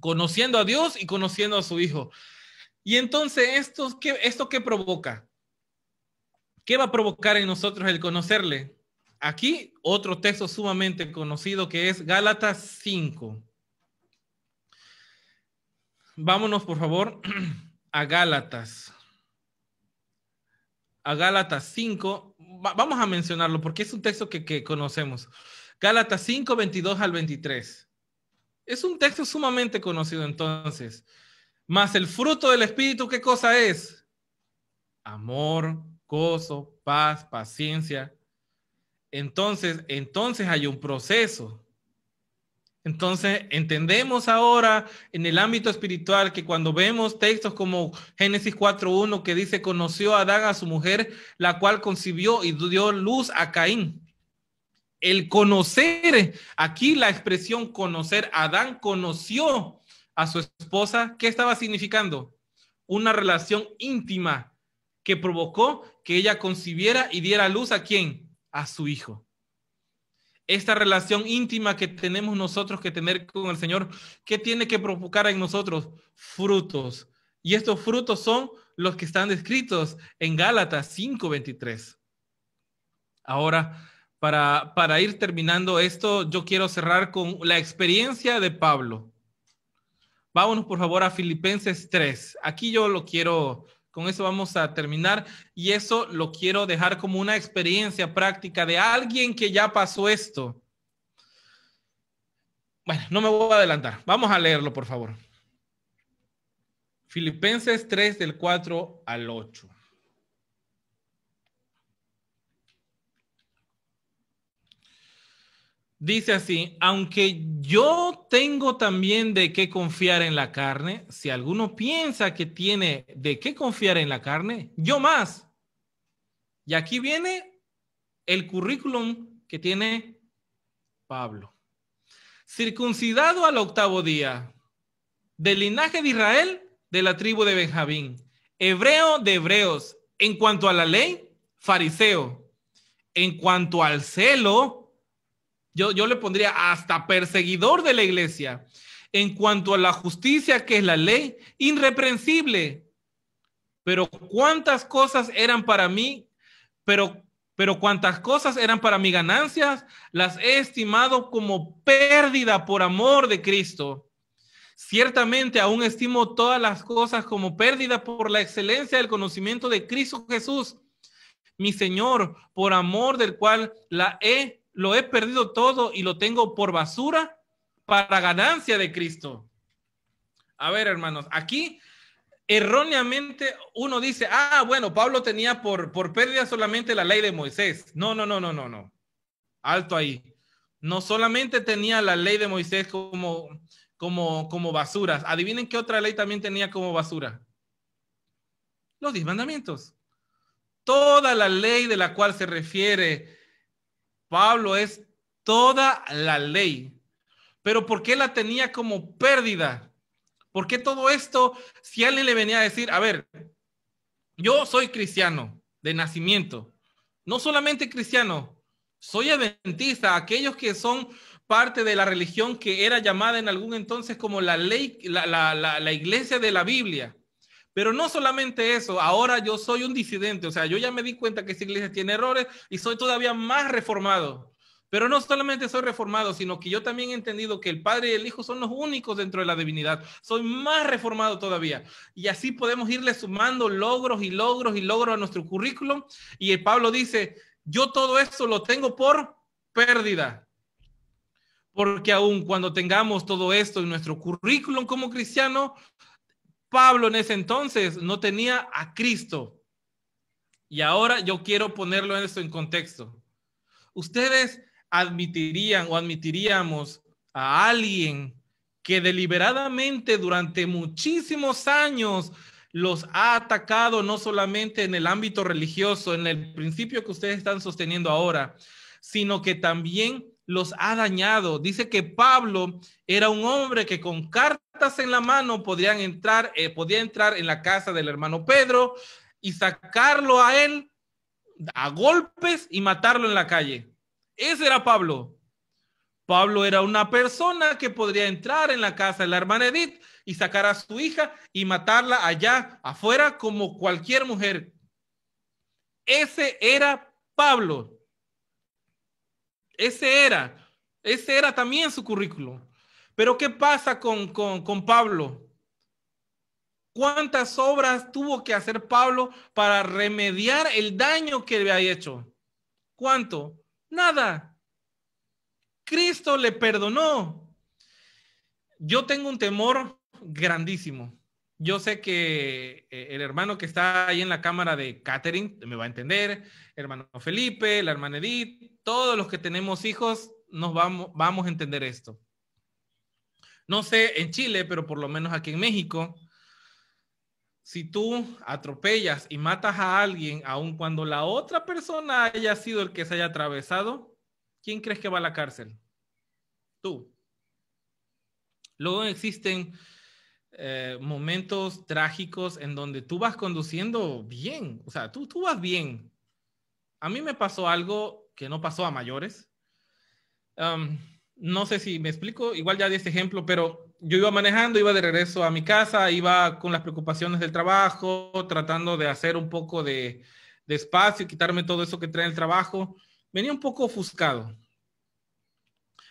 Conociendo a Dios y conociendo a su Hijo. Y entonces, ¿esto qué, esto qué provoca? ¿Qué va a provocar en nosotros el conocerle? Aquí otro texto sumamente conocido que es Gálatas 5. Vámonos, por favor, a Gálatas. A Gálatas 5 vamos a mencionarlo porque es un texto que, conocemos. Gálatas 5, 22 al 23. Es un texto sumamente conocido entonces. Más el fruto del Espíritu, ¿qué cosa es? Amor, gozo, paz, paciencia. Entonces, entonces hay un proceso. Entonces, entendemos ahora en el ámbito espiritual que cuando vemos textos como Génesis 4.1 que dice, conoció a Adán a su mujer, la cual concibió y dio luz a Caín. El conocer, aquí la expresión conocer, Adán conoció a su esposa, ¿qué estaba significando? Una relación íntima que provocó que ella concibiera y diera luz a quién? A su hijo esta relación íntima que tenemos nosotros que tener con el Señor, ¿qué tiene que provocar en nosotros? Frutos. Y estos frutos son los que están descritos en Gálatas 5:23. Ahora, para, para ir terminando esto, yo quiero cerrar con la experiencia de Pablo. Vámonos por favor a Filipenses 3. Aquí yo lo quiero con eso vamos a terminar y eso lo quiero dejar como una experiencia práctica de alguien que ya pasó esto. Bueno, no me voy a adelantar. Vamos a leerlo, por favor. Filipenses 3 del 4 al 8. Dice así, aunque yo tengo también de qué confiar en la carne, si alguno piensa que tiene de qué confiar en la carne, yo más. Y aquí viene el currículum que tiene Pablo. Circuncidado al octavo día, del linaje de Israel, de la tribu de Benjamín, hebreo de hebreos, en cuanto a la ley, fariseo, en cuanto al celo, yo, le pondría hasta perseguidor de la iglesia. En cuanto a la justicia, que es la ley, irreprensible. Pero cuántas cosas eran para mí, pero, pero cuántas cosas eran para mi ganancias, las he estimado como pérdida por amor de Cristo. Ciertamente aún estimo todas las cosas como pérdida por la excelencia del conocimiento de Cristo Jesús, mi Señor, por amor del cual la he lo he perdido todo y lo tengo por basura para ganancia de Cristo. A ver, hermanos, aquí erróneamente uno dice, ah, bueno, Pablo tenía por, por pérdida solamente la ley de Moisés. No, no, no, no, no, no. Alto ahí. No solamente tenía la ley de Moisés como, como, como basuras. Adivinen qué otra ley también tenía como basura. Los diez mandamientos. Toda la ley de la cual se refiere Pablo es toda la ley. Pero ¿por qué la tenía como pérdida? ¿Por qué todo esto, si alguien le venía a decir, a ver, yo soy cristiano de nacimiento, no solamente cristiano, soy adventista, aquellos que son parte de la religión que era llamada en algún entonces como la ley, la, la iglesia de la Biblia. Pero no solamente eso, ahora yo soy un disidente, o sea, yo ya me di cuenta que esa iglesia tiene errores y soy todavía más reformado. Pero no solamente soy reformado, sino que yo también he entendido que el Padre y el Hijo son los únicos dentro de la divinidad. Soy más reformado todavía. Y así podemos irle sumando logros y logros y logros a nuestro currículum. Y el Pablo dice, yo todo eso lo tengo por pérdida. Porque aún cuando tengamos todo esto en nuestro currículum como cristiano, Pablo en ese entonces no tenía a Cristo. Y ahora yo quiero ponerlo en esto en contexto. Ustedes admitirían o admitiríamos a alguien que deliberadamente durante muchísimos años los ha atacado no solamente en el ámbito religioso, en el principio que ustedes están sosteniendo ahora, sino que también los ha dañado. Dice que Pablo era un hombre que con cartas en la mano podían entrar, eh, podía entrar en la casa del hermano Pedro y sacarlo a él a golpes y matarlo en la calle. Ese era Pablo. Pablo era una persona que podría entrar en la casa de la hermana Edith y sacar a su hija y matarla allá afuera como cualquier mujer. Ese era Pablo. Ese era, ese era también su currículo. Pero ¿qué pasa con, con, Pablo? ¿Cuántas obras tuvo que hacer Pablo para remediar el daño que le había hecho? ¿Cuánto? Nada. Cristo le perdonó. Yo tengo un temor grandísimo. Yo sé que eh, el hermano que está ahí en la cámara de Catherine me va a entender, hermano Felipe, la hermana Edith, todos los que tenemos hijos nos vamos, vamos a entender esto. No sé en Chile, pero por lo menos aquí en México, si tú atropellas y matas a alguien, aun cuando la otra persona haya sido el que se haya atravesado, ¿quién crees que va a la cárcel? Tú. Luego existen eh, momentos trágicos en donde tú vas conduciendo bien, o sea, tú, tú vas bien. A mí me pasó algo que no pasó a mayores. no sé si me explico, igual ya di este ejemplo, pero yo iba manejando, iba de regreso a mi casa, iba con las preocupaciones del trabajo, tratando de hacer un poco de, de espacio, quitarme todo eso que trae el trabajo. Venía un poco ofuscado.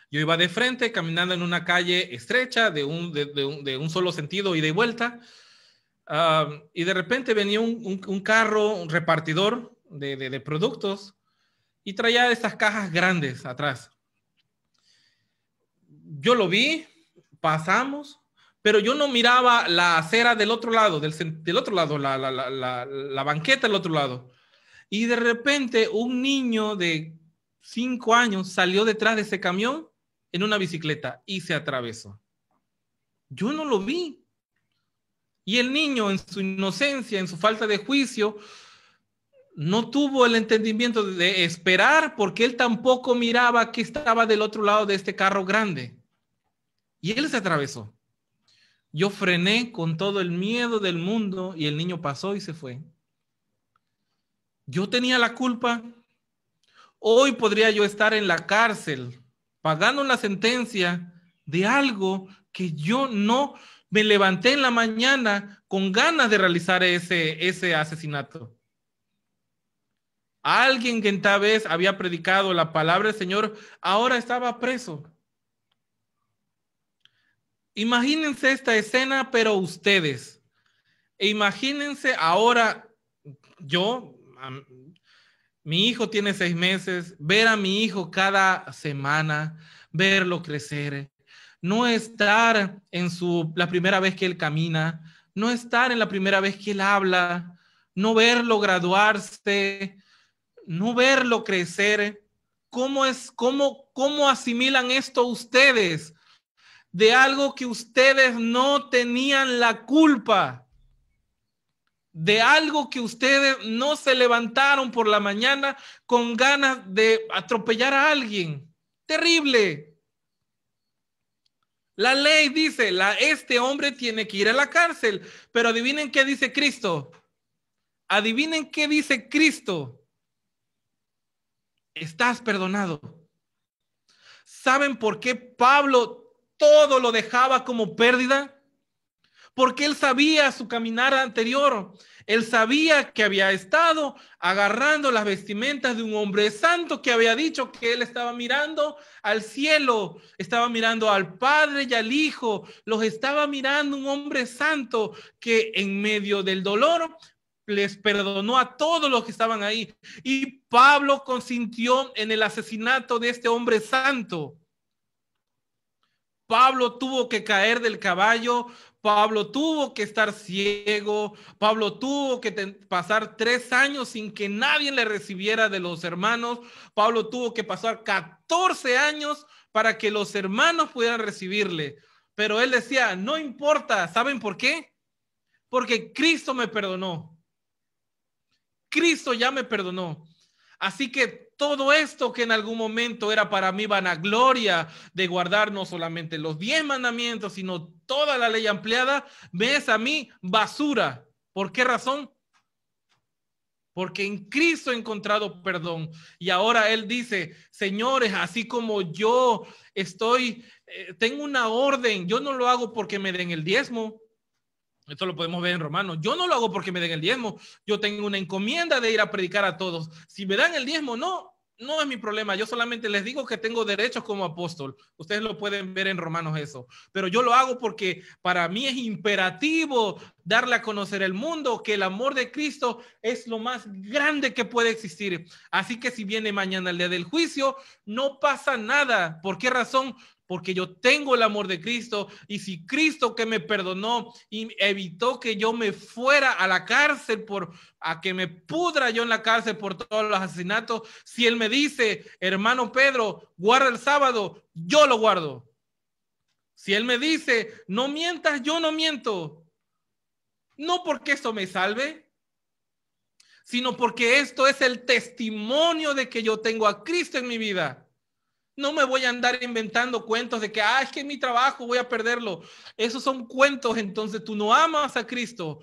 Yo iba de frente, caminando en una calle estrecha, de un, de, un, solo sentido y de vuelta. y de repente venía un, un carro, un repartidor de, productos y traía estas cajas grandes atrás. yo lo vi, pasamos, pero yo no miraba la acera del otro lado, del, del otro lado, la, la, la, la, banqueta del otro lado. Y de repente un niño de cinco años salió detrás de ese camión en una bicicleta y se atravesó. Yo no lo vi. Y el niño en su inocencia, en su falta de juicio, no tuvo el entendimiento de esperar porque él tampoco miraba que estaba del otro lado de este carro grande. Y él se atravesó. Yo frené con todo el miedo del mundo y el niño pasó y se fue. Yo tenía la culpa. Hoy podría yo estar en la cárcel pagando una sentencia de algo que yo no me levanté en la mañana con ganas de realizar ese, ese asesinato. Alguien que en tal vez había predicado la palabra del Señor, ahora estaba preso. Imagínense esta escena, pero ustedes. E imagínense ahora, yo, mi hijo tiene seis meses, ver a mi hijo cada semana, verlo crecer, no estar en su, la primera vez que él camina, no estar en la primera vez que él habla, no verlo graduarse, no verlo crecer. ¿Cómo es, cómo, cómo asimilan esto ustedes? de algo que ustedes no tenían la culpa, de algo que ustedes no se levantaron por la mañana con ganas de atropellar a alguien. Terrible. La ley dice, este hombre tiene que ir a la cárcel, pero adivinen qué dice Cristo. Adivinen qué dice Cristo. Estás perdonado. ¿Saben por qué Pablo todo lo dejaba como pérdida? Porque él sabía su caminar anterior. Él sabía que había estado agarrando las vestimentas de un hombre santo que había dicho que él estaba mirando al cielo, estaba mirando al Padre y al Hijo, los estaba mirando un hombre santo que en medio del dolor les perdonó a todos los que estaban ahí. Y Pablo consintió en el asesinato de este hombre santo. Pablo tuvo que caer del caballo, Pablo tuvo que estar ciego, Pablo tuvo que pasar tres años sin que nadie le recibiera de los hermanos, Pablo tuvo que pasar 14 años para que los hermanos pudieran recibirle. Pero él decía, no importa, ¿saben por qué? Porque Cristo me perdonó. Cristo ya me perdonó. Así que todo esto que en algún momento era para mí vanagloria de guardar no solamente los diez mandamientos, sino toda la ley ampliada, me es a mí basura. ¿Por qué razón? Porque en Cristo he encontrado perdón. Y ahora Él dice, señores, así como yo estoy, eh, tengo una orden, yo no lo hago porque me den el diezmo. Esto lo podemos ver en Romanos. Yo no lo hago porque me den el diezmo. Yo tengo una encomienda de ir a predicar a todos. Si me dan el diezmo, no, no es mi problema. Yo solamente les digo que tengo derechos como apóstol. Ustedes lo pueden ver en Romanos eso. Pero yo lo hago porque para mí es imperativo darle a conocer el mundo que el amor de Cristo es lo más grande que puede existir. Así que si viene mañana el día del juicio, no pasa nada. ¿Por qué razón? Porque yo tengo el amor de Cristo y si Cristo que me perdonó y evitó que yo me fuera a la cárcel por a que me pudra yo en la cárcel por todos los asesinatos, si él me dice, hermano Pedro, guarda el sábado, yo lo guardo. Si él me dice, no mientas, yo no miento. No porque esto me salve, sino porque esto es el testimonio de que yo tengo a Cristo en mi vida. No me voy a andar inventando cuentos de que, ah, es que mi trabajo voy a perderlo. Esos son cuentos, entonces tú no amas a Cristo.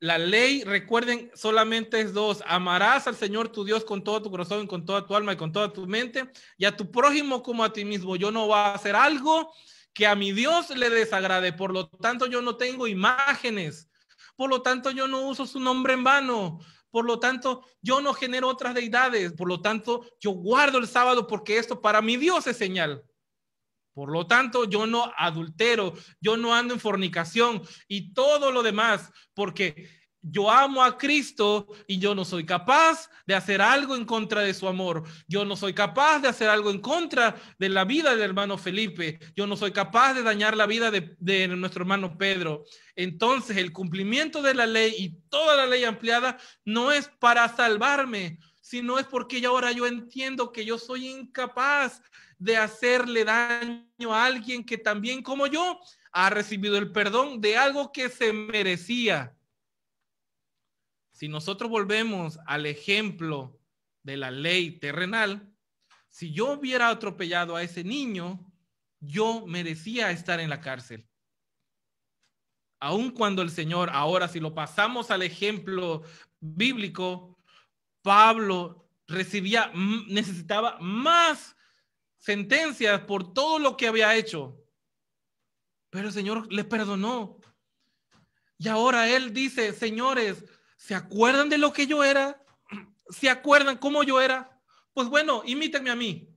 La ley, recuerden, solamente es dos. Amarás al Señor tu Dios con todo tu corazón, con toda tu alma y con toda tu mente, y a tu prójimo como a ti mismo. Yo no voy a hacer algo que a mi Dios le desagrade. Por lo tanto, yo no tengo imágenes. Por lo tanto, yo no uso su nombre en vano. Por lo tanto, yo no genero otras deidades. Por lo tanto, yo guardo el sábado porque esto para mi Dios es señal. Por lo tanto, yo no adultero, yo no ando en fornicación y todo lo demás, porque yo amo a Cristo y yo no soy capaz de hacer algo en contra de su amor. Yo no soy capaz de hacer algo en contra de la vida del hermano Felipe. Yo no soy capaz de dañar la vida de, nuestro hermano Pedro. Entonces el cumplimiento de la ley y toda la ley ampliada no es para salvarme, sino es porque ahora yo entiendo que yo soy incapaz de hacerle daño a alguien que también como yo ha recibido el perdón de algo que se merecía. Si nosotros volvemos al ejemplo de la ley terrenal, si yo hubiera atropellado a ese niño, yo merecía estar en la cárcel. Aun cuando el Señor, ahora si lo pasamos al ejemplo bíblico, Pablo recibía, necesitaba más sentencias por todo lo que había hecho. Pero el Señor le perdonó. Y ahora Él dice, señores, ¿Se acuerdan de lo que yo era? ¿Se acuerdan cómo yo era? Pues bueno, imítenme a mí.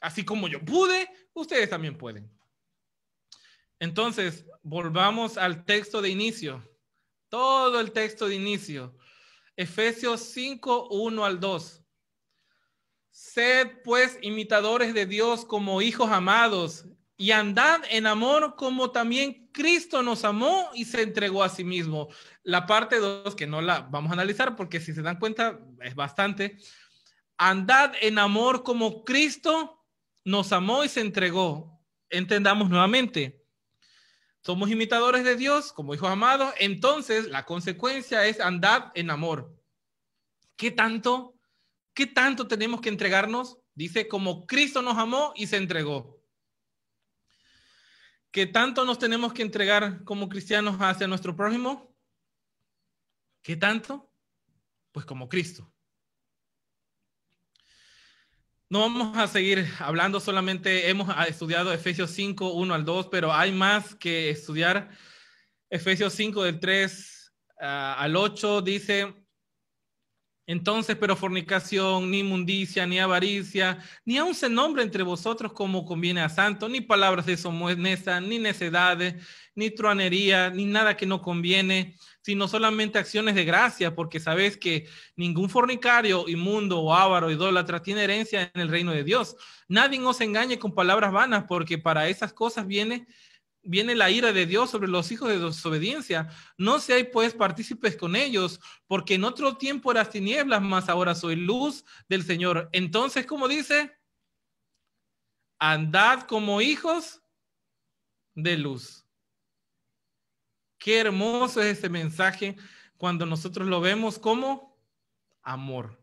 Así como yo pude, ustedes también pueden. Entonces, volvamos al texto de inicio. Todo el texto de inicio. Efesios 5, 1 al 2. Sed pues imitadores de Dios como hijos amados y andad en amor como también Cristo nos amó y se entregó a sí mismo. La parte 2, que no la vamos a analizar porque si se dan cuenta es bastante. Andad en amor como Cristo nos amó y se entregó. Entendamos nuevamente. Somos imitadores de Dios como hijos amados, entonces la consecuencia es andad en amor. ¿Qué tanto? ¿Qué tanto tenemos que entregarnos? Dice como Cristo nos amó y se entregó. ¿Qué tanto nos tenemos que entregar como cristianos hacia nuestro prójimo? ¿Qué tanto? Pues como Cristo. No vamos a seguir hablando, solamente hemos estudiado Efesios 5, 1 al 2, pero hay más que estudiar. Efesios 5 del 3 ah, al 8 dice, entonces, pero fornicación, ni inmundicia, ni avaricia, ni aun se nombre entre vosotros como conviene a santo, ni palabras de somesa, ni necedades, ni truanería, ni nada que no conviene, sino solamente acciones de gracia, porque sabéis que ningún fornicario, inmundo o avaro, idólatra tiene herencia en el reino de Dios. Nadie os engañe con palabras vanas, porque para esas cosas viene viene la ira de Dios sobre los hijos de desobediencia. No seáis pues partícipes con ellos, porque en otro tiempo eras tinieblas, mas ahora soy luz del Señor. Entonces, como dice, andad como hijos de luz. Qué hermoso es ese mensaje cuando nosotros lo vemos como amor.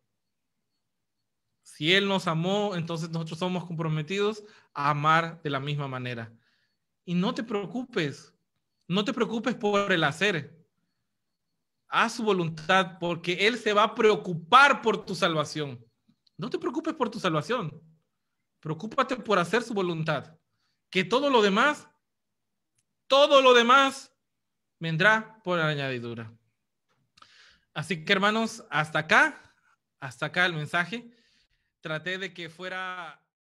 Si Él nos amó, entonces nosotros somos comprometidos a amar de la misma manera. Y no te preocupes, no te preocupes por el hacer. Haz su voluntad porque Él se va a preocupar por tu salvación. No te preocupes por tu salvación. Preocúpate por hacer su voluntad. Que todo lo demás, todo lo demás vendrá por añadidura. Así que hermanos, hasta acá, hasta acá el mensaje. Traté de que fuera